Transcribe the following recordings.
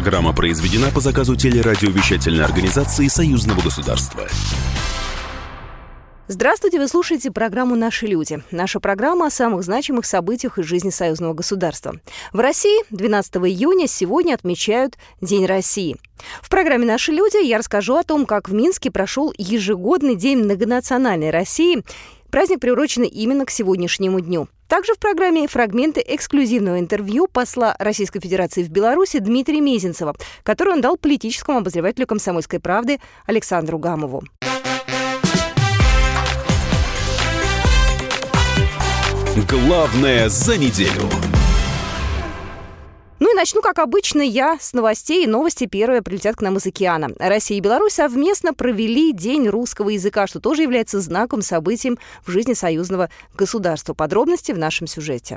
Программа произведена по заказу телерадиовещательной организации Союзного государства. Здравствуйте, вы слушаете программу «Наши люди». Наша программа о самых значимых событиях из жизни союзного государства. В России 12 июня сегодня отмечают День России. В программе «Наши люди» я расскажу о том, как в Минске прошел ежегодный День многонациональной России. Праздник приурочен именно к сегодняшнему дню. Также в программе фрагменты эксклюзивного интервью посла Российской Федерации в Беларуси Дмитрия Мезенцева, который он дал политическому обозревателю «Комсомольской правды» Александру Гамову. Главное за неделю. Ну и начну, как обычно, я с новостей. Новости первые прилетят к нам из океана. Россия и Беларусь совместно провели День русского языка, что тоже является знаком, событием в жизни союзного государства. Подробности в нашем сюжете.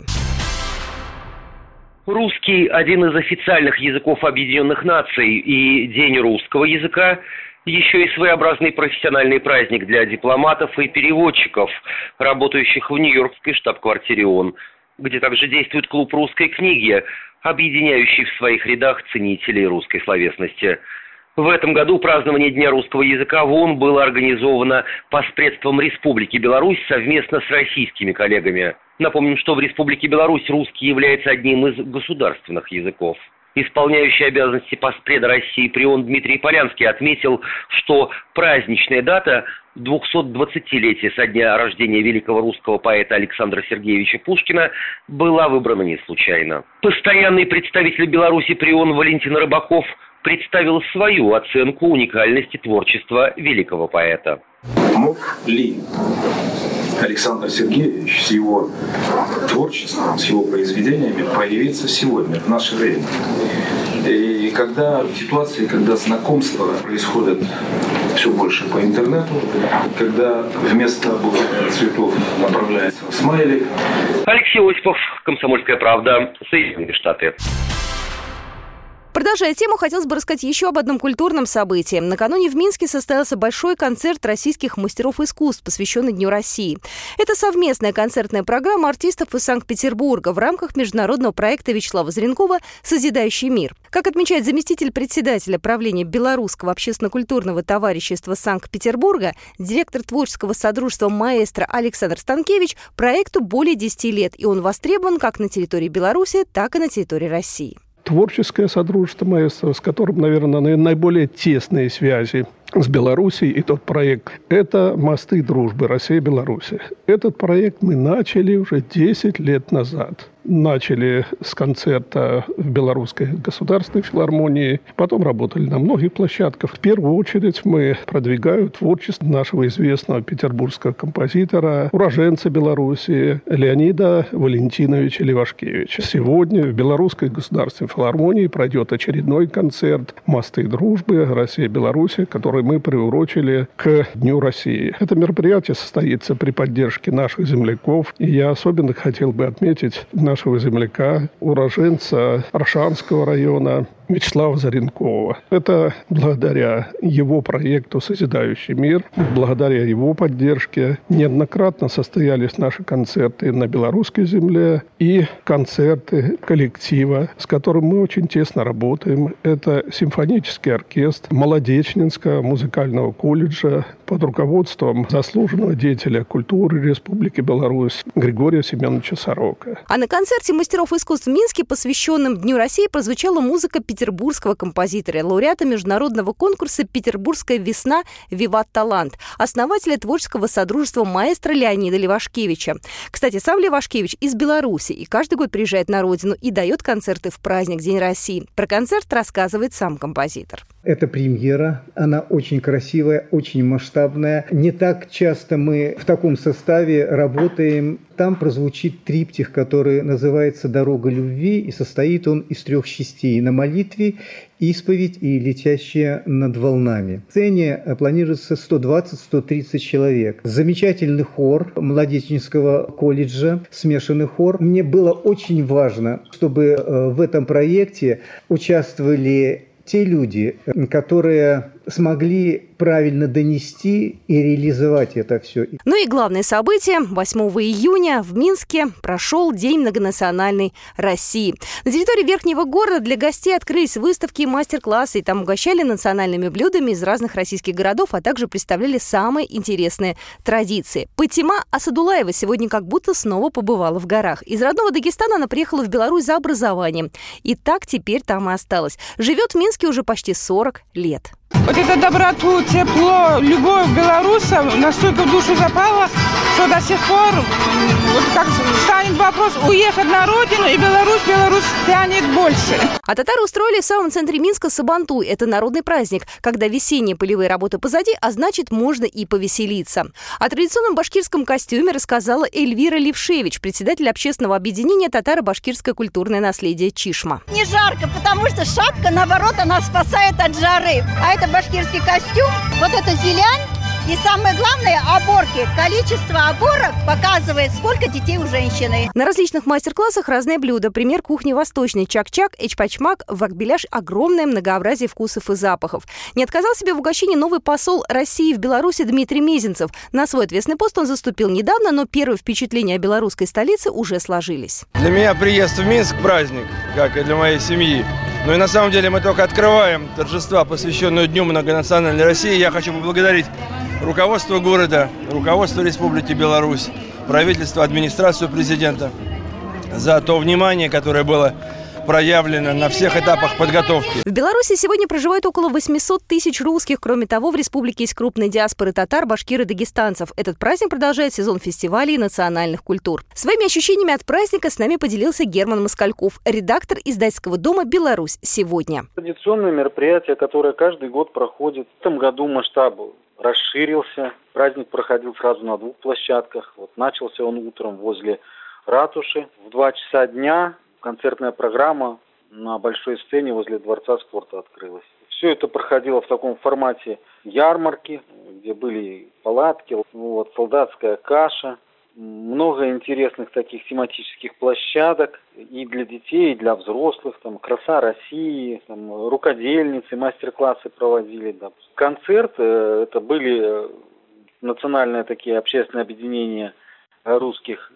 Русский – один из официальных языков Объединенных Наций, и День русского языка еще и своеобразный профессиональный праздник для дипломатов и переводчиков, работающих в Нью-Йоркской штаб-квартире ООН, где также действует клуб русской книги, объединяющий в своих рядах ценителей русской словесности. В этом году празднование Дня русского языка в ООН было организовано посредством Республики Беларусь совместно с российскими коллегами. Напомним, что в Республике Беларусь русский является одним из государственных языков. Исполняющий обязанности постпреда России при ООН Дмитрий Полянский отметил, что праздничная дата 220-летия со дня рождения великого русского поэта Александра Сергеевича Пушкина была выбрана не случайно. Постоянный представитель Беларуси при ООН Валентин Рыбаков представил свою оценку уникальности творчества великого поэта. Мог ли Александр Сергеевич с его творчеством, с его произведениями появиться сегодня, в наше время. И когда в ситуации, когда знакомства происходят все больше по интернету, когда вместо букетных цветов направляется смайлик. Алексей Осипов, «Комсомольская правда», Соединенные Штаты. Продолжая тему, хотелось бы рассказать еще об одном культурном событии. Накануне в Минске состоялся большой концерт российских мастеров искусств, посвященный Дню России. Это совместная концертная программа артистов из Санкт-Петербурга в рамках международного проекта Вячеслава Зренкова «Созидающий мир». Как отмечает заместитель председателя правления Белорусского общественно-культурного товарищества Санкт-Петербурга, директор творческого содружества «Маэстро» Александр Станкевич, проекту более 10 лет, и он востребован как на территории Беларуси, так и на территории России творческое содружество маэстро, с которым, наверное, наиболее тесные связи с Белоруссией и тот проект – это «Мосты дружбы Россия-Беларусь». Этот проект мы начали уже 10 лет назад начали с концерта в Белорусской государственной филармонии, потом работали на многих площадках. В первую очередь мы продвигаем творчество нашего известного петербургского композитора, уроженца Беларуси Леонида Валентиновича Левашкевича. Сегодня в Белорусской государственной филармонии пройдет очередной концерт «Мосты дружбы Россия-Беларусь», который мы приурочили к Дню России. Это мероприятие состоится при поддержке наших земляков, и я особенно хотел бы отметить на нашего земляка, уроженца Аршанского района, Вячеслава Заренкова. Это благодаря его проекту «Созидающий мир», благодаря его поддержке неоднократно состоялись наши концерты на белорусской земле и концерты коллектива, с которым мы очень тесно работаем. Это симфонический оркестр Молодечнинского музыкального колледжа под руководством заслуженного деятеля культуры Республики Беларусь Григория Семеновича Сорока. А на концерте мастеров искусств в Минске, посвященном Дню России, прозвучала музыка петербургского композитора, лауреата международного конкурса «Петербургская весна. Виват Талант», основателя творческого содружества маэстро Леонида Левашкевича. Кстати, сам Левашкевич из Беларуси и каждый год приезжает на родину и дает концерты в праздник День России. Про концерт рассказывает сам композитор. Это премьера, она очень красивая, очень масштабная. Не так часто мы в таком составе работаем. Там прозвучит триптих, который называется «Дорога любви», и состоит он из трех частей – на молитве, исповедь и летящая над волнами. В сцене планируется 120-130 человек. Замечательный хор Молодечнического колледжа, смешанный хор. Мне было очень важно, чтобы э, в этом проекте участвовали те люди, которые смогли правильно донести и реализовать это все. Ну и главное событие. 8 июня в Минске прошел День многонациональной России. На территории Верхнего города для гостей открылись выставки и мастер-классы. И там угощали национальными блюдами из разных российских городов, а также представляли самые интересные традиции. Патима Асадулаева сегодня как будто снова побывала в горах. Из родного Дагестана она приехала в Беларусь за образованием. И так теперь там и осталась. Живет в Минске уже почти 40 лет. Вот это доброту, тепло, любовь белорусов настолько в душу запала, что до сих пор вот как станет вопрос уехать на родину, и Беларусь, Беларусь тянет больше. А татары устроили в самом центре Минска Сабантуй. Это народный праздник, когда весенние полевые работы позади, а значит, можно и повеселиться. О традиционном башкирском костюме рассказала Эльвира Левшевич, председатель общественного объединения «Татаро-башкирское культурное наследие Чишма». Не жарко, потому что шапка, наоборот, она спасает от жары. А это башкирский костюм, вот это зелянь, и самое главное, оборки. Количество оборок показывает, сколько детей у женщины. На различных мастер-классах разные блюда. Пример кухни восточной. Чак-чак, эчпачмак, вакбеляш – огромное многообразие вкусов и запахов. Не отказал себе в угощении новый посол России в Беларуси Дмитрий Мезенцев. На свой ответственный пост он заступил недавно, но первые впечатления о белорусской столице уже сложились. Для меня приезд в Минск – праздник, как и для моей семьи. Ну и на самом деле мы только открываем торжества, посвященные Дню многонациональной России. Я хочу поблагодарить руководство города, руководство Республики Беларусь, правительство, администрацию президента за то внимание, которое было проявлено на всех этапах подготовки. В Беларуси сегодня проживает около 800 тысяч русских. Кроме того, в республике есть крупные диаспоры татар, башкир и дагестанцев. Этот праздник продолжает сезон фестивалей и национальных культур. Своими ощущениями от праздника с нами поделился Герман Москальков, редактор издательского дома «Беларусь сегодня». Традиционное мероприятие, которое каждый год проходит. В этом году масштаб расширился. Праздник проходил сразу на двух площадках. Вот начался он утром возле ратуши. В два часа дня концертная программа на большой сцене возле Дворца спорта открылась. Все это проходило в таком формате ярмарки, где были палатки, вот, солдатская каша, много интересных таких тематических площадок и для детей, и для взрослых, там «Краса России», там, рукодельницы, мастер-классы проводили. Да. Концерт, э, это были национальные такие общественные объединения русских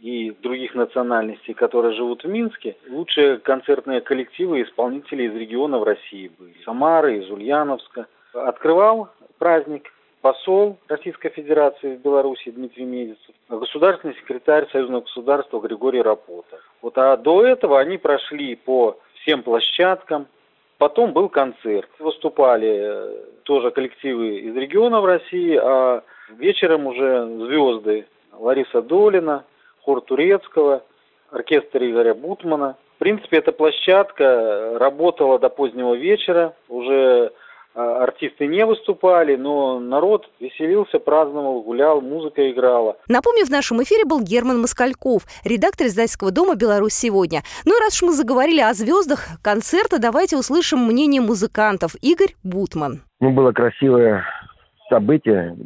и других национальностей, которые живут в Минске, лучшие концертные коллективы и исполнители из регионов России были. Самары, из Ульяновска. Открывал праздник посол Российской Федерации в Беларуси Дмитрий Медицев, государственный секретарь Союзного государства Григорий Рапота. Вот, а до этого они прошли по всем площадкам, Потом был концерт. Выступали э, тоже коллективы из регионов России, а вечером уже звезды Лариса Долина, хор турецкого, оркестр Игоря Бутмана. В принципе, эта площадка работала до позднего вечера, уже а, артисты не выступали, но народ веселился, праздновал, гулял, музыка играла. Напомню, в нашем эфире был Герман Москальков, редактор издательского дома «Беларусь сегодня». Ну и раз уж мы заговорили о звездах концерта, давайте услышим мнение музыкантов. Игорь Бутман. Ну, было красивое событие,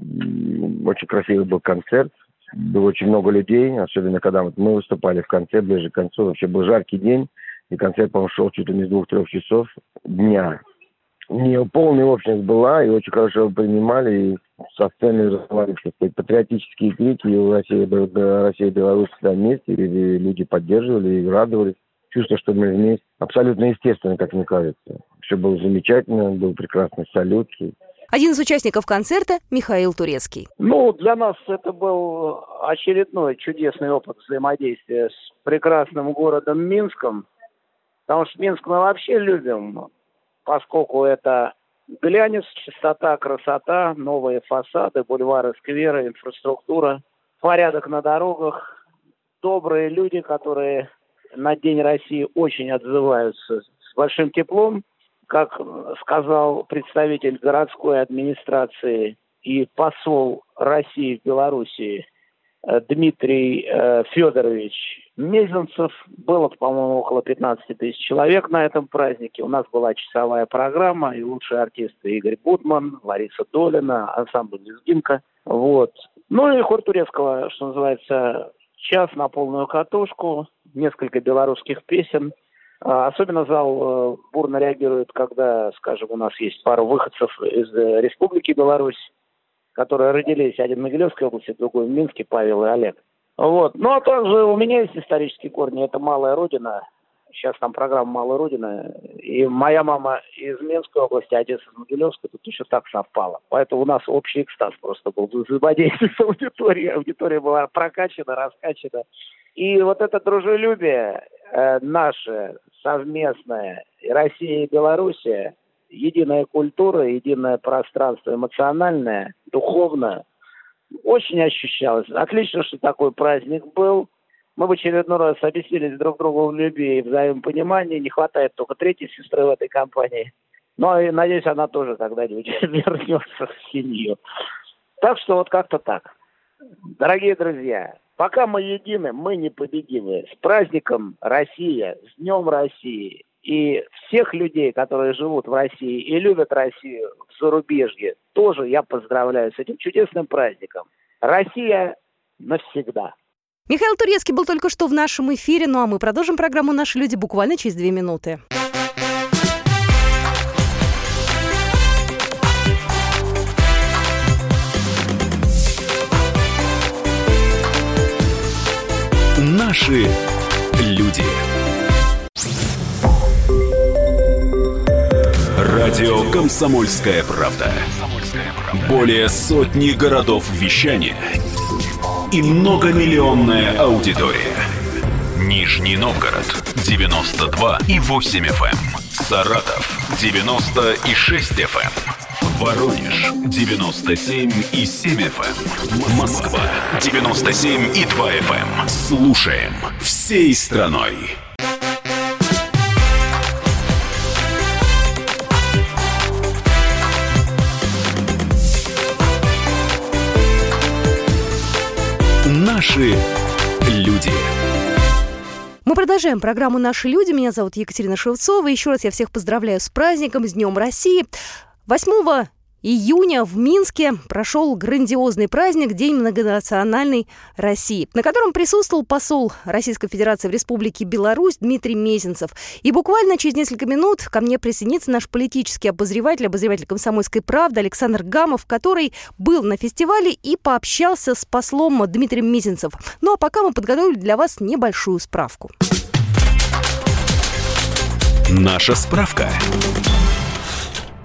очень красивый был концерт было очень много людей, особенно когда вот мы выступали в конце, ближе к концу. Вообще был жаркий день, и концерт, по-моему, шел чуть ли не с двух-трех часов дня. У нее полная общность была, и очень хорошо его принимали, и со сцены сказать, патриотические крики, и у России, Россия и Беларусь всегда вместе, и люди поддерживали и радовались. Чувство, что мы вместе. Абсолютно естественно, как мне кажется. Все было замечательно, был прекрасный салют. Один из участников концерта – Михаил Турецкий. Ну, для нас это был очередной чудесный опыт взаимодействия с прекрасным городом Минском. Потому что Минск мы вообще любим, поскольку это глянец, чистота, красота, новые фасады, бульвары, скверы, инфраструктура, порядок на дорогах, добрые люди, которые на День России очень отзываются с большим теплом как сказал представитель городской администрации и посол России в Белоруссии э, Дмитрий э, Федорович Мезенцев. Было, по-моему, около 15 тысяч человек на этом празднике. У нас была часовая программа, и лучшие артисты Игорь Будман, Лариса Долина, ансамбль Лезгинка. Вот. Ну и хор турецкого, что называется, час на полную катушку, несколько белорусских песен – особенно зал э, бурно реагируют, когда, скажем, у нас есть пару выходцев из э, Республики Беларусь, которые родились, один в Могилевской области, другой в Минске, Павел и Олег. Вот. Ну, а также у меня есть исторические корни. Это малая родина. Сейчас там программа «Малая Родина». И моя мама из Минской области, отец из Могилевской. Тут еще так совпало. Поэтому у нас общий экстаз просто был взаимодействие с аудиторией. Аудитория была прокачана, раскачана. И вот это дружелюбие э, наше совместное, Россия и Белоруссия, единая культура, единое пространство эмоциональное, духовное, очень ощущалось. Отлично, что такой праздник был. Мы в очередной раз объяснились друг другу в любви и взаимопонимании. Не хватает только третьей сестры в этой компании. Но и надеюсь, она тоже когда-нибудь вернется в семью. Так что вот как-то так. Дорогие друзья, пока мы едины, мы непобедимы. С праздником Россия, с Днем России. И всех людей, которые живут в России и любят Россию в зарубежье, тоже я поздравляю с этим чудесным праздником. Россия навсегда. Михаил Турецкий был только что в нашем эфире, ну а мы продолжим программу «Наши люди» буквально через две минуты. Наши люди. Радио «Комсомольская правда». Более сотни городов вещания и многомиллионная аудитория. Нижний Новгород 92 и 8 FM. Эм. Саратов 96 FM. Эм. Воронеж 97 и 7 FM. Эм. Москва 97 и 2 FM. Слушаем всей страной. Наши люди. Мы продолжаем программу «Наши люди». Меня зовут Екатерина Шевцова. Еще раз я всех поздравляю с праздником, с Днем России. 8 июня в Минске прошел грандиозный праздник День многонациональной России, на котором присутствовал посол Российской Федерации в Республике Беларусь Дмитрий Мезенцев. И буквально через несколько минут ко мне присоединится наш политический обозреватель, обозреватель «Комсомольской правды» Александр Гамов, который был на фестивале и пообщался с послом Дмитрием Мезенцев. Ну а пока мы подготовили для вас небольшую справку. Наша справка.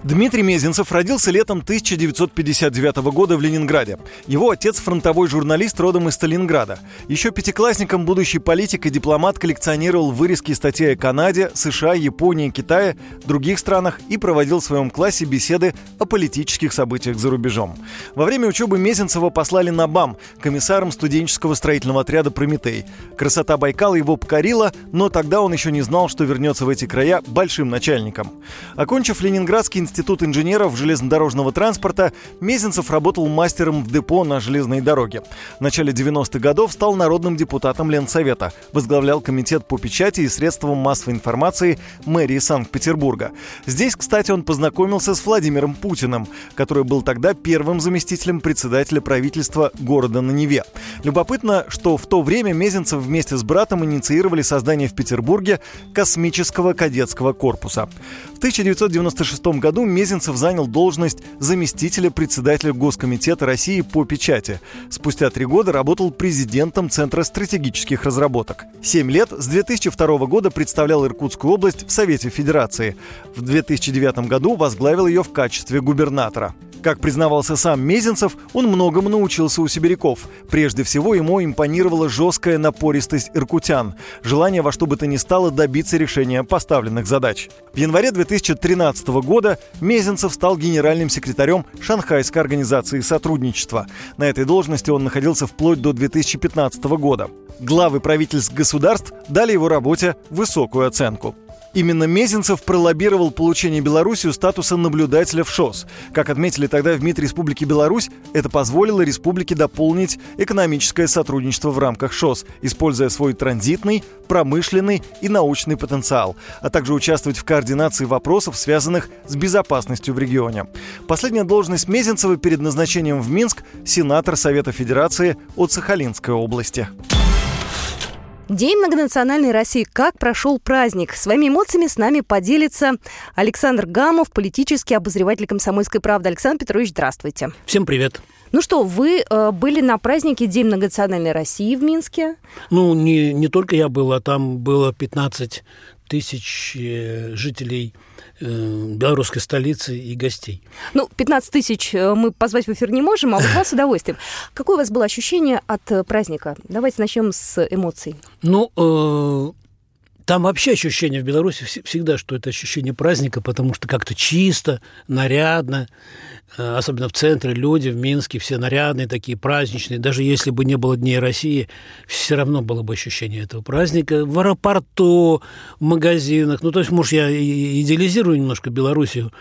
Дмитрий Мезенцев родился летом 1959 года в Ленинграде. Его отец – фронтовой журналист родом из Сталинграда. Еще пятиклассником будущий политик и дипломат коллекционировал вырезки статей о Канаде, США, Японии, Китае, других странах и проводил в своем классе беседы о политических событиях за рубежом. Во время учебы Мезенцева послали на БАМ, комиссаром студенческого строительного отряда «Прометей». Красота Байкала его покорила, но тогда он еще не знал, что вернется в эти края большим начальником. Окончив Ленинградский институт Институт инженеров железнодорожного транспорта, Мезенцев работал мастером в депо на железной дороге. В начале 90-х годов стал народным депутатом Ленсовета, возглавлял комитет по печати и средствам массовой информации мэрии Санкт-Петербурга. Здесь, кстати, он познакомился с Владимиром Путиным, который был тогда первым заместителем председателя правительства города на Неве. Любопытно, что в то время Мезенцев вместе с братом инициировали создание в Петербурге космического кадетского корпуса. В 1996 году Мезенцев занял должность заместителя председателя Госкомитета России по печати. Спустя три года работал президентом Центра стратегических разработок. Семь лет с 2002 года представлял Иркутскую область в Совете Федерации. В 2009 году возглавил ее в качестве губернатора. Как признавался сам Мезенцев, он многому научился у сибиряков. Прежде всего, ему импонировала жесткая напористость иркутян, желание во что бы то ни стало добиться решения поставленных задач. В январе 2013 года Мезенцев стал генеральным секретарем Шанхайской организации сотрудничества. На этой должности он находился вплоть до 2015 года. Главы правительств государств дали его работе высокую оценку. Именно Мезенцев пролоббировал получение Беларусью статуса наблюдателя в ШОС. Как отметили тогда в МИД Республики Беларусь, это позволило республике дополнить экономическое сотрудничество в рамках ШОС, используя свой транзитный, промышленный и научный потенциал, а также участвовать в координации вопросов, связанных с безопасностью в регионе. Последняя должность Мезенцева перед назначением в Минск – сенатор Совета Федерации от Сахалинской области. День многонациональной России. Как прошел праздник? Своими эмоциями с нами поделится Александр Гамов, политический обозреватель «Комсомольской правды». Александр Петрович, здравствуйте. Всем привет. Ну что, вы э, были на празднике День многонациональной России в Минске? Ну, не, не только я был, а там было 15 тысяч э, жителей Э, белорусской столицы и гостей. Ну, 15 тысяч э, мы позвать в эфир не можем, а вот вас с удовольствием. Какое у вас было ощущение от праздника? Давайте начнем с эмоций. Ну, там вообще ощущение в Беларуси всегда, что это ощущение праздника, потому что как-то чисто, нарядно, Э, особенно в центре, люди в Минске все нарядные, такие праздничные. Даже если бы не было Дней России, все равно было бы ощущение этого праздника. В аэропорту, в магазинах. Ну, то есть, может, я идеализирую немножко Белоруссию,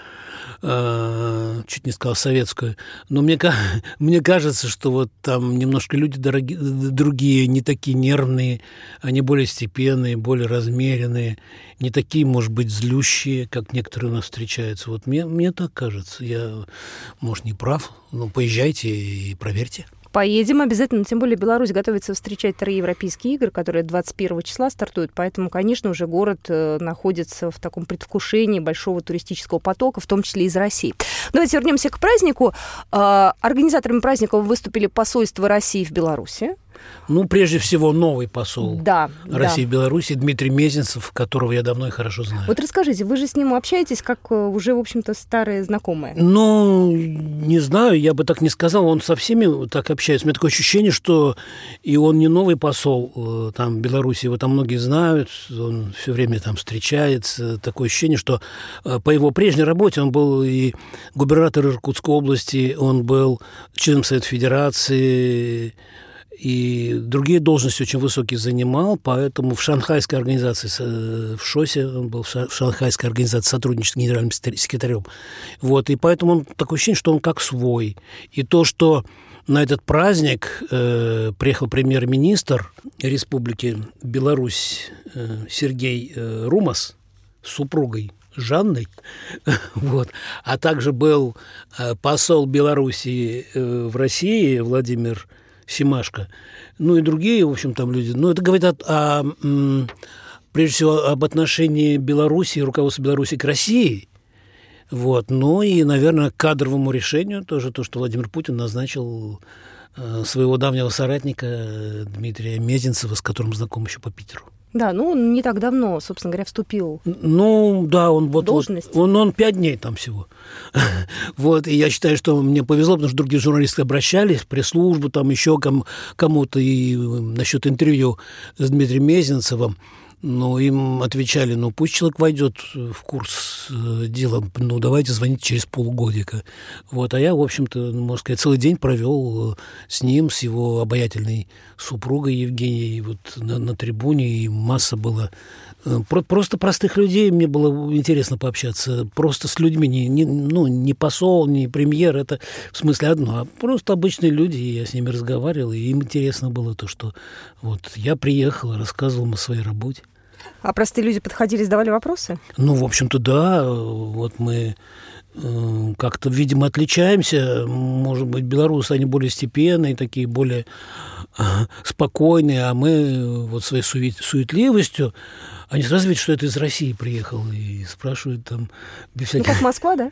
Э, чуть не сказал советскую, но мне, мне кажется, что вот там немножко люди дорогие, другие, не такие нервные, они более степенные, более размеренные, не такие, может быть, злющие, как некоторые у нас встречаются. Вот мне, мне так кажется. Я, может, не прав, но поезжайте и проверьте. Поедем обязательно, тем более Беларусь готовится встречать вторые европейские игры, которые 21 числа стартуют, поэтому, конечно, уже город э, находится в таком предвкушении большого туристического потока, в том числе из России. Давайте вернемся к празднику. А, организаторами праздника выступили посольство России в Беларуси. Ну, прежде всего, новый посол да, России да. в Беларуси Дмитрий Мезенцев, которого я давно и хорошо знаю. Вот расскажите, вы же с ним общаетесь как э, уже, в общем-то, старые знакомые? Ну, не знаю, я бы так не сказал. Он со всеми так общается. У меня такое ощущение, что и он не новый посол э, там Беларуси, его там многие знают, он все время там встречается. Такое ощущение, что э, по его прежней работе он был и губернатор Иркутской области, он был членом Совета Федерации, и другие должности очень высокие занимал, поэтому в шанхайской организации, в ШОСе он был в шанхайской организации сотрудничества с генеральным секретарем. Вот, и поэтому он такое ощущение, что он как свой. И то, что на этот праздник э, приехал премьер-министр Республики Беларусь э, Сергей э, Румас с супругой Жанной, вот, а также был э, посол Беларуси э, в России Владимир Симашко, ну и другие, в общем, там люди. Ну, это говорит о, о, прежде всего об отношении Беларуси, руководства Беларуси к России. Вот. Ну и, наверное, к кадровому решению тоже то, что Владимир Путин назначил э, своего давнего соратника Дмитрия Мезенцева, с которым знаком еще по Питеру. Да, ну он не так давно, собственно говоря, вступил. Ну, да, он вот, должность. вот он, он пять дней там всего. вот, и я считаю, что мне повезло, потому что другие журналисты обращались, пресс-службу, там еще кому- кому-то и насчет интервью с Дмитрием Мезенцевым. Ну, им отвечали, ну, пусть человек войдет в курс э, дела, ну, давайте звонить через полгодика. Вот, а я, в общем-то, ну, можно сказать, целый день провел э, с ним, с его обаятельной супругой Евгенией, вот на, на трибуне, и масса было э, Просто простых людей мне было интересно пообщаться. Просто с людьми, не, не, ну, не посол, не премьер, это в смысле одно, а просто обычные люди, и я с ними разговаривал, и им интересно было то, что вот я приехал, рассказывал им о своей работе. А простые люди подходили, задавали вопросы? Ну, в общем-то, да. Вот мы э, как-то, видимо, отличаемся. Может быть, белорусы, они более степенные, такие более э, спокойные, а мы вот своей суетливостью они сразу видят, что это из России приехал и спрашивают там... Без всяких... Ну, как Москва, да?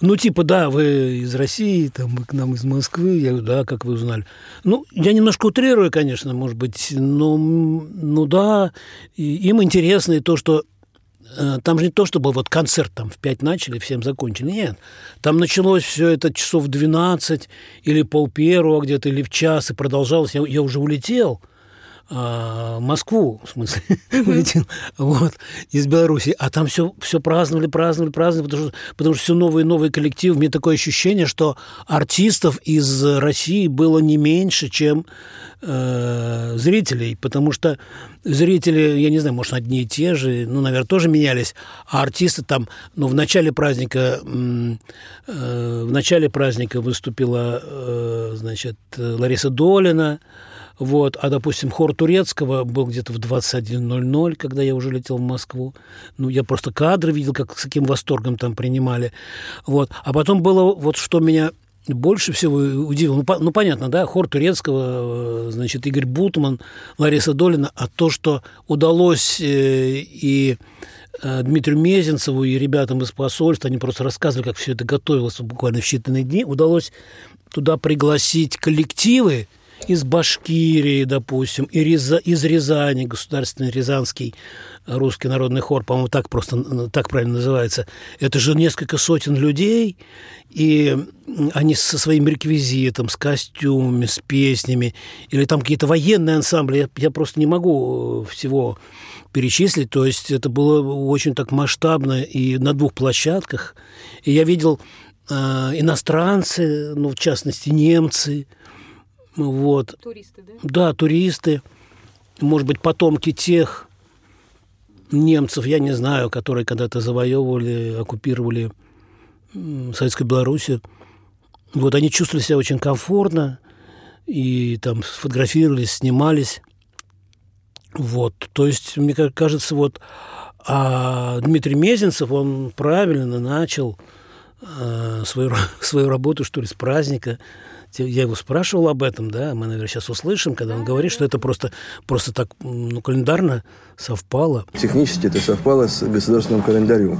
Ну, типа, да, вы из России, там, мы к нам из Москвы. Я говорю, да, как вы узнали? Ну, я немножко утрирую, конечно, может быть, но, ну да, и им интересно и то, что э, там же не то, чтобы вот концерт там в пять начали, всем закончили. Нет. Там началось все это часов в 12 или пол первого где-то, или в час, и продолжалось. Я, я уже улетел. А, Москву, в смысле, улетел, вот, из Беларуси, а там все, все праздновали, праздновали, праздновали, потому что, потому что все новые и новые коллективы. Мне такое ощущение, что артистов из России было не меньше, чем э, зрителей, потому что зрители, я не знаю, может, одни и те же, ну, наверное, тоже менялись, а артисты там, ну, в начале праздника, э, в начале праздника выступила, э, значит, Лариса Долина, вот. А, допустим, хор турецкого был где-то в 21.00, когда я уже летел в Москву. Ну, я просто кадры видел, как с каким восторгом там принимали. Вот. А потом было, вот что меня больше всего удивил, ну, по, ну понятно, да, хор турецкого, э, значит, Игорь Бутман, Лариса Долина, а то, что удалось э, и э, Дмитрию Мезенцеву и ребятам из посольства, они просто рассказывали, как все это готовилось буквально в считанные дни, удалось туда пригласить коллективы, из Башкирии, допустим, из Рязани, Государственный Рязанский русский народный хор, по-моему, так просто, так правильно называется. Это же несколько сотен людей, и они со своим реквизитом, с костюмами, с песнями, или там какие-то военные ансамбли, я, я просто не могу всего перечислить, то есть это было очень так масштабно и на двух площадках. И я видел э, иностранцы, ну, в частности, немцы, вот. Туристы, да? Да, туристы. Может быть, потомки тех немцев, я не знаю, которые когда-то завоевывали, оккупировали Советскую Белоруссию. Вот они чувствовали себя очень комфортно и там сфотографировались, снимались. Вот, то есть, мне кажется, вот а Дмитрий Мезенцев, он правильно начал э, свою, свою работу, что ли, с праздника я его спрашивал об этом, да, мы, наверное, сейчас услышим, когда он говорит, что это просто, просто так ну, календарно совпало. Технически это совпало с государственным календарем.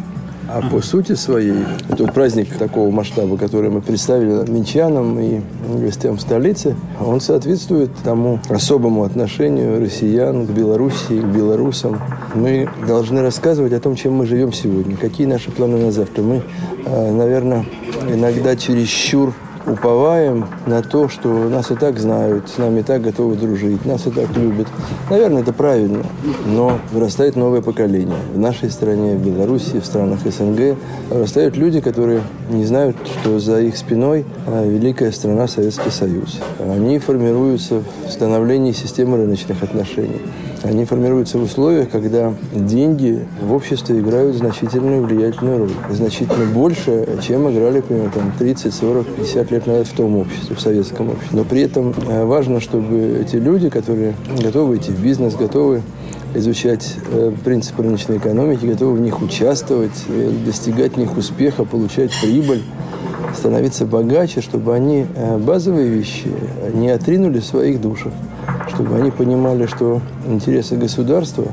А по сути своей, это праздник такого масштаба, который мы представили минчанам и гостям столицы, он соответствует тому особому отношению россиян к Белоруссии, к белорусам. Мы должны рассказывать о том, чем мы живем сегодня, какие наши планы на завтра. Мы, а, наверное, иногда чересчур уповаем на то, что нас и так знают, с нами и так готовы дружить, нас и так любят. Наверное, это правильно, но вырастает новое поколение. В нашей стране, в Беларуси, в странах СНГ вырастают люди, которые не знают, что за их спиной а, великая страна Советский Союз. Они формируются в становлении системы рыночных отношений. Они формируются в условиях, когда деньги в обществе играют значительную влиятельную роль. Значительно больше, чем играли, примерно, там, 30, 40, 50 лет назад в том обществе, в советском обществе. Но при этом э, важно, чтобы эти люди, которые готовы идти в бизнес, готовы изучать э, принципы рыночной экономики, готовы в них участвовать, э, достигать в них успеха, получать прибыль, становиться богаче, чтобы они базовые вещи не отринули в своих душах чтобы они понимали, что интересы государства,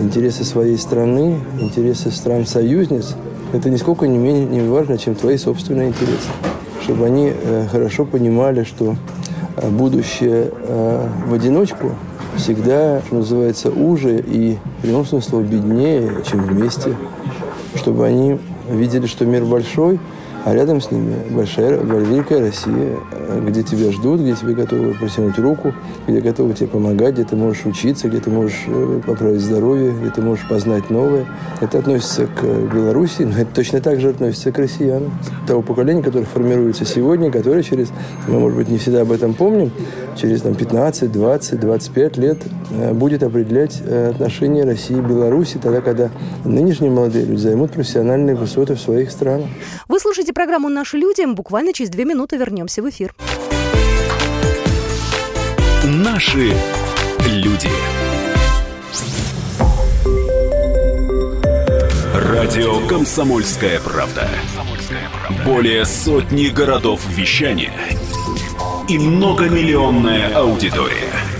интересы своей страны, интересы стран-союзниц – это нисколько не менее не важно, чем твои собственные интересы. Чтобы они э, хорошо понимали, что э, будущее э, в одиночку всегда, что называется, уже и в прямом смысле беднее, чем вместе. Чтобы они видели, что мир большой – а рядом с ними большая, великая Россия, где тебя ждут, где тебе готовы протянуть руку, где готовы тебе помогать, где ты можешь учиться, где ты можешь э, поправить здоровье, где ты можешь познать новое. Это относится к Беларуси, но это точно так же относится к россиянам, того поколения, которое формируется сегодня, которое через, мы, может быть, не всегда об этом помним, через там, 15, 20, 25 лет э, будет определять э, отношения России и Беларуси, тогда, когда нынешние молодые люди займут профессиональные высоты в своих странах. Вы слушаете программу «Наши люди». Буквально через две минуты вернемся в эфир. Наши люди. Радио «Комсомольская правда». Более сотни городов вещания – и многомиллионная аудитория.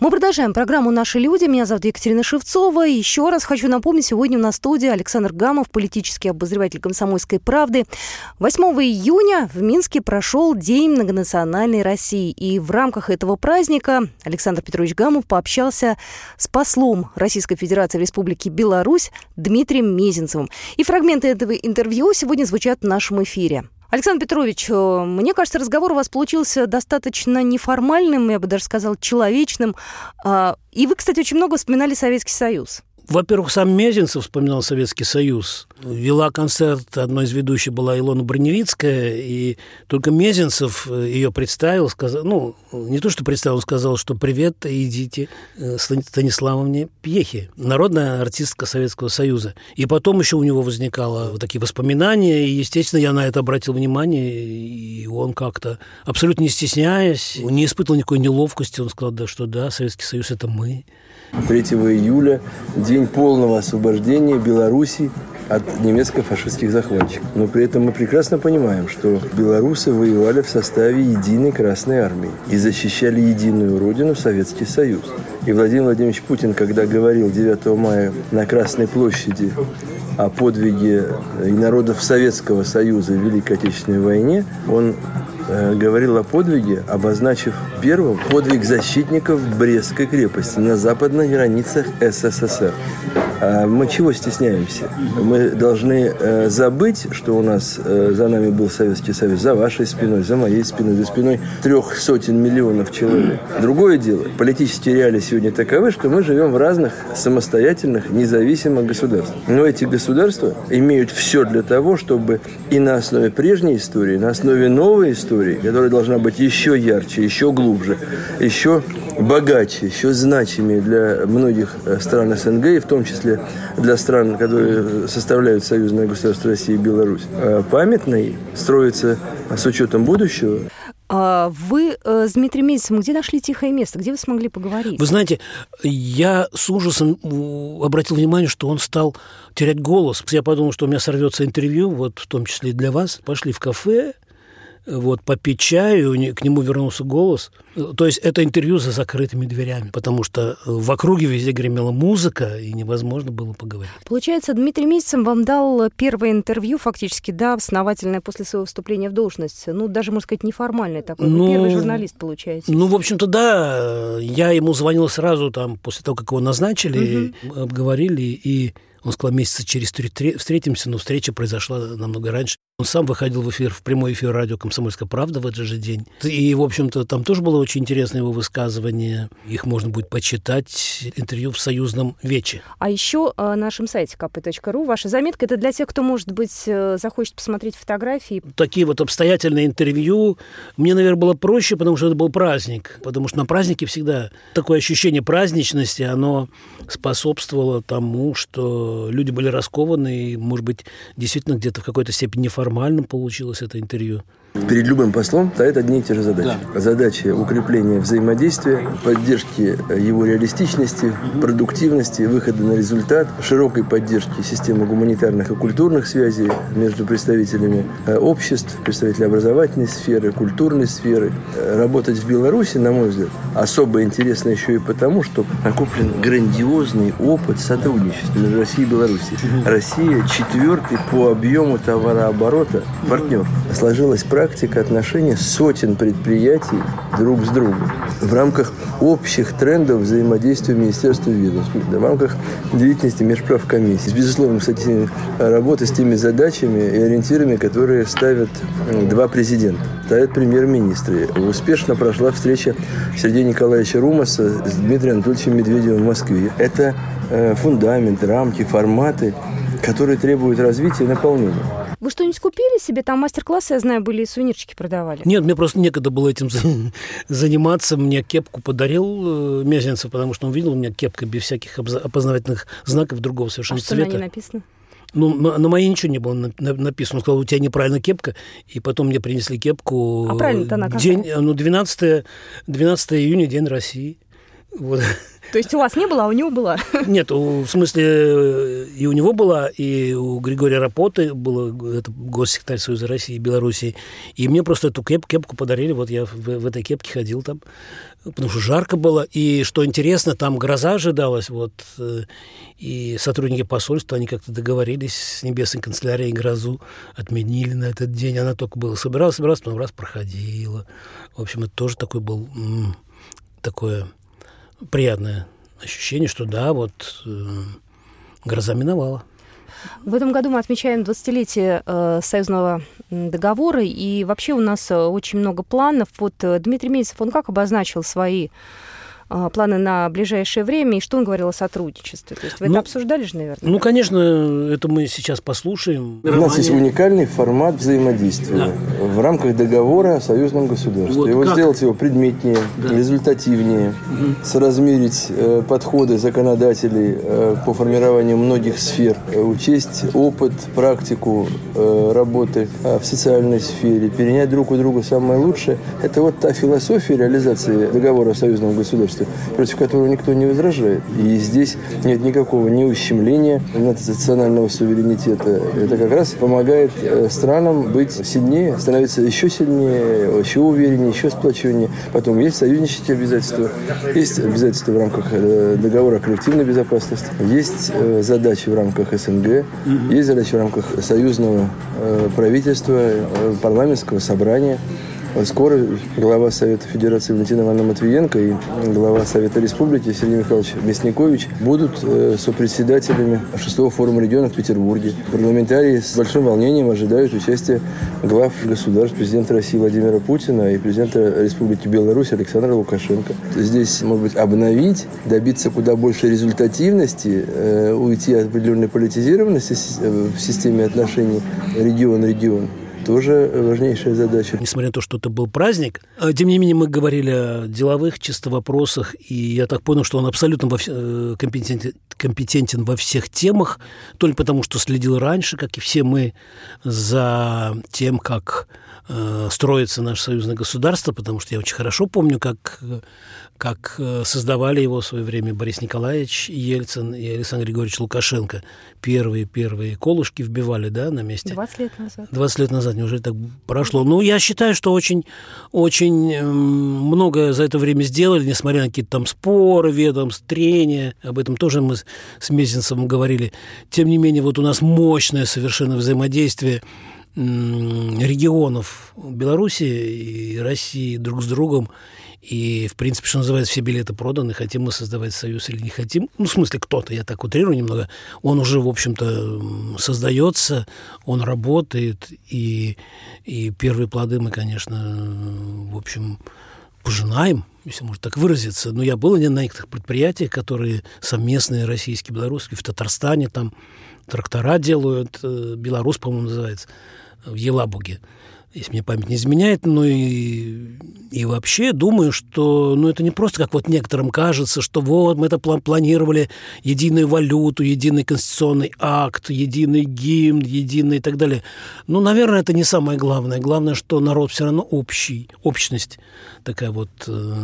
Мы продолжаем программу «Наши люди». Меня зовут Екатерина Шевцова. Еще раз хочу напомнить, сегодня у нас в студии Александр Гамов, политический обозреватель «Комсомольской правды». 8 июня в Минске прошел День многонациональной России. И в рамках этого праздника Александр Петрович Гамов пообщался с послом Российской Федерации в Республике Беларусь Дмитрием Мезенцевым. И фрагменты этого интервью сегодня звучат в нашем эфире. Александр Петрович, э, мне кажется, разговор у вас получился достаточно неформальным, я бы даже сказал, человечным. А, и вы, кстати, очень много вспоминали Советский Союз. Во-первых, сам Мезенцев вспоминал Советский Союз. Вела концерт, одной из ведущих была Илона Броневицкая, и только Мезенцев э, ее представил, сказал, ну, не то, что представил, он сказал, что привет, идите э, Станиславовне Пьехе, народная артистка Советского Союза. И потом еще у него возникало вот такие воспоминания, и, естественно, я на это обратил внимание, и он как-то, абсолютно не стесняясь, не испытывал никакой неловкости, он сказал, да, что да, Советский Союз – это мы. 3 июля – день полного освобождения Беларуси от немецко-фашистских захватчиков. Но при этом мы прекрасно понимаем, что белорусы воевали в составе единой Красной Армии и защищали единую родину Советский Союз. И Владимир Владимирович Путин, когда говорил 9 мая на Красной площади о подвиге народов Советского Союза в Великой Отечественной войне, он э, говорил о подвиге, обозначив первым подвиг защитников Брестской крепости на западных границах СССР. А мы чего стесняемся? Мы должны э, забыть, что у нас э, за нами был Советский Союз, за вашей спиной, за моей спиной, за спиной трех сотен миллионов человек. Другое дело, политические реалии сегодня таковы, что мы живем в разных самостоятельных, независимых государствах. Но эти государства имеют все для того, чтобы и на основе прежней истории, на основе новой истории, которая должна быть еще ярче, еще глубже, еще богаче, еще значимее для многих э, стран СНГ, и в том числе для стран, которые составляют союзное государство России и Беларусь, э, памятной строится с учетом будущего. А вы э, с Дмитрием Месяцем где нашли тихое место? Где вы смогли поговорить? Вы знаете, я с ужасом обратил внимание, что он стал терять голос. Я подумал, что у меня сорвется интервью, вот в том числе и для вас. Пошли в кафе, вот, попить чаю, к нему вернулся голос. То есть это интервью за закрытыми дверями, потому что в округе везде гремела музыка, и невозможно было поговорить. Получается, Дмитрий Месяцев вам дал первое интервью, фактически, да, основательное после своего вступления в должность. Ну, даже, можно сказать, неформальное такое. Ну, Вы первый журналист, получается. Ну, в общем-то, да. Я ему звонил сразу там, после того, как его назначили, угу. обговорили, и он сказал, месяца через три встретимся, но встреча произошла намного раньше. Он сам выходил в эфир, в прямой эфир радио «Комсомольская правда» в этот же день. И, в общем-то, там тоже было очень интересное его высказывание. Их можно будет почитать. Интервью в «Союзном вече». А еще на нашем сайте kp.ru ваша заметка – это для тех, кто, может быть, э, захочет посмотреть фотографии. Такие вот обстоятельные интервью. Мне, наверное, было проще, потому что это был праздник. Потому что на празднике всегда такое ощущение праздничности, оно способствовало тому, что люди были раскованы и, может быть, действительно где-то в какой-то степени неформально нормальным получилось это интервью. Перед любым послом стоят одни и те же задачи. Да. Задачи укрепления взаимодействия, поддержки его реалистичности, продуктивности, выхода на результат, широкой поддержки системы гуманитарных и культурных связей между представителями э, обществ, представителями образовательной сферы, культурной сферы. Работать в Беларуси, на мой взгляд, особо интересно еще и потому, что накоплен грандиозный опыт сотрудничества между Россией и Беларусью. Россия четвертый по объему товарооборота партнер. Сложилась практика отношений сотен предприятий друг с другом в рамках общих трендов взаимодействия Министерства ведомств, в рамках деятельности межправ комиссии. Безусловно, кстати, работа с теми задачами и ориентирами, которые ставят два президента, ставят премьер-министры. Успешно прошла встреча Сергея Николаевича Румаса с Дмитрием Анатольевичем Медведевым в Москве. Это э, фундамент, рамки, форматы, которые требуют развития и наполнения. Вы что-нибудь купили себе? Там мастер-классы, я знаю, были и сувенирчики продавали. Нет, мне просто некогда было этим заниматься. Мне кепку подарил э, Мезенцев, потому что он видел у меня кепка без всяких опознавательных знаков другого совершенно а цвета. что на ней написано? Ну, на, на моей ничего не было написано. Он сказал, у тебя неправильно кепка. И потом мне принесли кепку. А правильно-то она какая? День, ну, 12, 12 июня, День России. Вот. То есть у вас не было, а у него была? Нет, в смысле и у него была, и у Григория Рапоты было, это госсекретарь Союза России и Белоруссии. И мне просто эту кеп, кепку подарили, вот я в, в этой кепке ходил там, потому что жарко было. И что интересно, там гроза ожидалась, вот, и сотрудники посольства, они как-то договорились с небесной канцелярией грозу, отменили на этот день. Она только была собиралась, собиралась, потом раз проходила. В общем, это тоже такой был, такое приятное ощущение, что да, вот э, гроза миновала. В этом году мы отмечаем 20-летие э, союзного договора, и вообще у нас э, очень много планов. Вот э, Дмитрий Мельцев, он как обозначил свои планы на ближайшее время, и что он говорил о сотрудничестве? То есть вы ну, это обсуждали же, наверное? Ну, конечно, это мы сейчас послушаем. У нас есть уникальный формат взаимодействия да. в рамках договора о союзном государстве. Вот его как? сделать его предметнее, да. результативнее, угу. соразмерить э, подходы законодателей э, по формированию многих сфер, э, учесть опыт, практику э, работы э, в социальной сфере, перенять друг у друга самое лучшее. Это вот та философия реализации договора о союзном государстве, против которого никто не возражает. И здесь нет никакого ни ущемления национального суверенитета. Это как раз помогает э, странам быть сильнее, становиться еще сильнее, еще увереннее, еще сплоченнее. Потом есть союзнические обязательства, есть обязательства в рамках э, договора о коллективной безопасности, есть э, задачи в рамках СНГ, есть задачи в рамках союзного правительства, парламентского собрания. Скоро глава Совета Федерации Валентина Ивановна Матвиенко и глава Совета Республики Сергей Михайлович Мясникович будут э, сопредседателями шестого форума регионов в Петербурге. Парламентарии с большим волнением ожидают участия глав государств, президента России Владимира Путина и президента Республики Беларусь Александра Лукашенко. Здесь, может быть, обновить, добиться куда больше результативности, э, уйти от определенной политизированности э, в системе отношений регион-регион тоже важнейшая задача. Несмотря на то, что это был праздник, а, тем не менее мы говорили о деловых чисто вопросах, и я так понял, что он абсолютно во вс... Э, компетентен, компетентен во всех темах, только потому, что следил раньше, как и все мы, за тем, как э, строится наше союзное государство, потому что я очень хорошо помню, как как э, создавали его в свое время Борис Николаевич Ельцин и Александр Григорьевич Лукашенко. Первые-первые колышки вбивали, да, на месте? 20 лет назад. 20 лет назад, неужели так прошло? Ну, я считаю, что очень, очень эм, многое за это время сделали, несмотря на какие-то там споры, ведомств, трения. Об этом тоже мы с Мезенцевым говорили. Тем не менее, вот у нас мощное совершенно взаимодействие регионов Беларуси и России друг с другом. И, в принципе, что называется, все билеты проданы, хотим мы создавать союз или не хотим. Ну, в смысле, кто-то, я так утрирую немного. Он уже, в общем-то, создается, он работает, и, и первые плоды мы, конечно, в общем, пожинаем, если можно так выразиться. Но я был на некоторых предприятиях, которые совместные российские, белорусские, в Татарстане там трактора делают, э, Беларусь, по-моему, называется, в Елабуге если мне память не изменяет, но и, и вообще думаю, что ну, это не просто, как вот некоторым кажется, что вот мы это планировали единую валюту, единый конституционный акт, единый гимн, единый и так далее. Ну, наверное, это не самое главное. Главное, что народ все равно общий, общность такая вот э,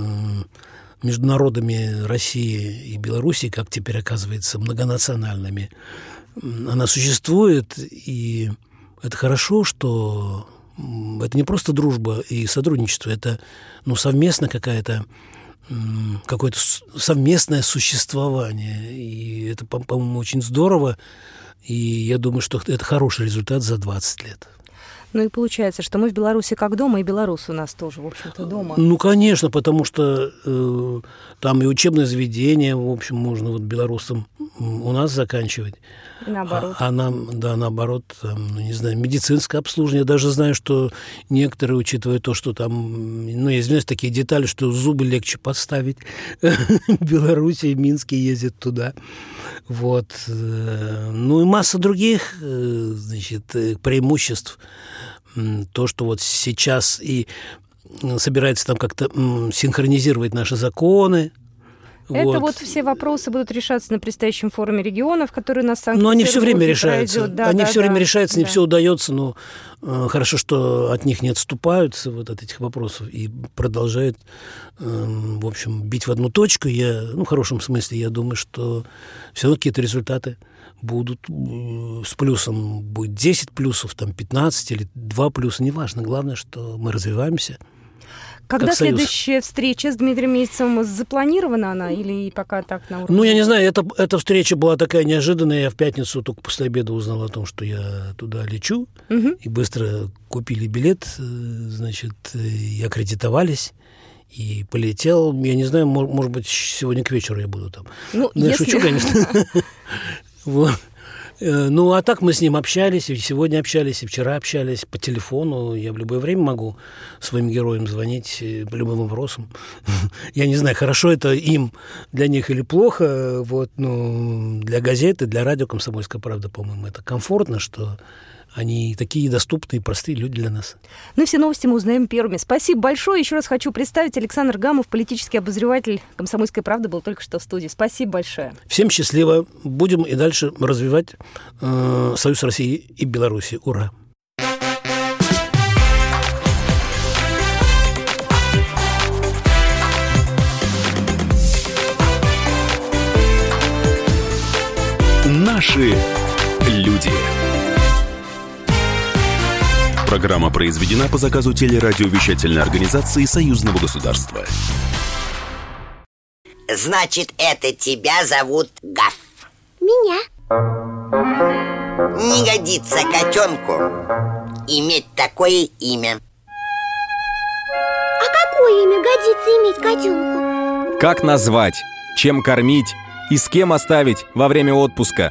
между народами России и Белоруссии, как теперь оказывается, многонациональными. Она существует, и это хорошо, что это не просто дружба и сотрудничество, это ну, совместно какая-то какое-то совместное существование. И это, по-моему, очень здорово. И я думаю, что это хороший результат за 20 лет. Ну и получается, что мы в Беларуси как дома, и белорусы у нас тоже, в общем-то, дома. Ну, конечно, потому что э, там и учебное заведение, в общем, можно вот белорусам у нас заканчивать. И наоборот. А, а нам, да, наоборот, там, ну, не знаю, медицинское обслуживание. Я даже знаю, что некоторые, учитывая то, что там, ну, я извиняюсь, такие детали, что зубы легче подставить. в Минске ездят туда. Вот. Э, ну и масса других, э, значит, э, преимуществ. То, что вот сейчас и собирается там как-то синхронизировать наши законы, это вот. вот все вопросы будут решаться на предстоящем форуме регионов, который нас санкт Но они все время решаются. Да, они да, все да, время решаются, да. не все удается, но э, хорошо, что от них не отступаются вот от этих вопросов и продолжают, э, в общем, бить в одну точку. Я, ну, в хорошем смысле, я думаю, что все равно какие-то результаты будут э, с плюсом будет 10 плюсов, там 15 или 2 плюса, неважно. Главное, что мы развиваемся – когда следующая встреча с Дмитрием Месяцевым запланирована она или пока так на уровне? Ну, я не знаю, это, эта встреча была такая неожиданная. Я в пятницу только после обеда узнал о том, что я туда лечу. Угу. И быстро купили билет, э, значит, и аккредитовались и полетел. Я не знаю, может быть, сегодня к вечеру я буду там. Ну, ну если... я шучу, конечно. Вот. Э, ну, а так мы с ним общались, и сегодня общались, и вчера общались по телефону. Я в любое время могу своим героям звонить э, по любым вопросам. Я не знаю, хорошо это им, для них или плохо. Вот, ну, для газеты, для радио «Комсомольская правда», по-моему, это комфортно, что они такие доступные, простые люди для нас. Ну и все новости мы узнаем первыми. Спасибо большое. Еще раз хочу представить Александр Гамов, политический обозреватель «Комсомольской правды», был только что в студии. Спасибо большое. Всем счастливо. Будем и дальше развивать э, Союз России и Беларуси. Ура! Наши Программа произведена по заказу телерадиовещательной организации Союзного государства. Значит, это тебя зовут Гаф. Меня. Не годится котенку иметь такое имя. А какое имя годится иметь котенку? Как назвать? Чем кормить? И с кем оставить во время отпуска?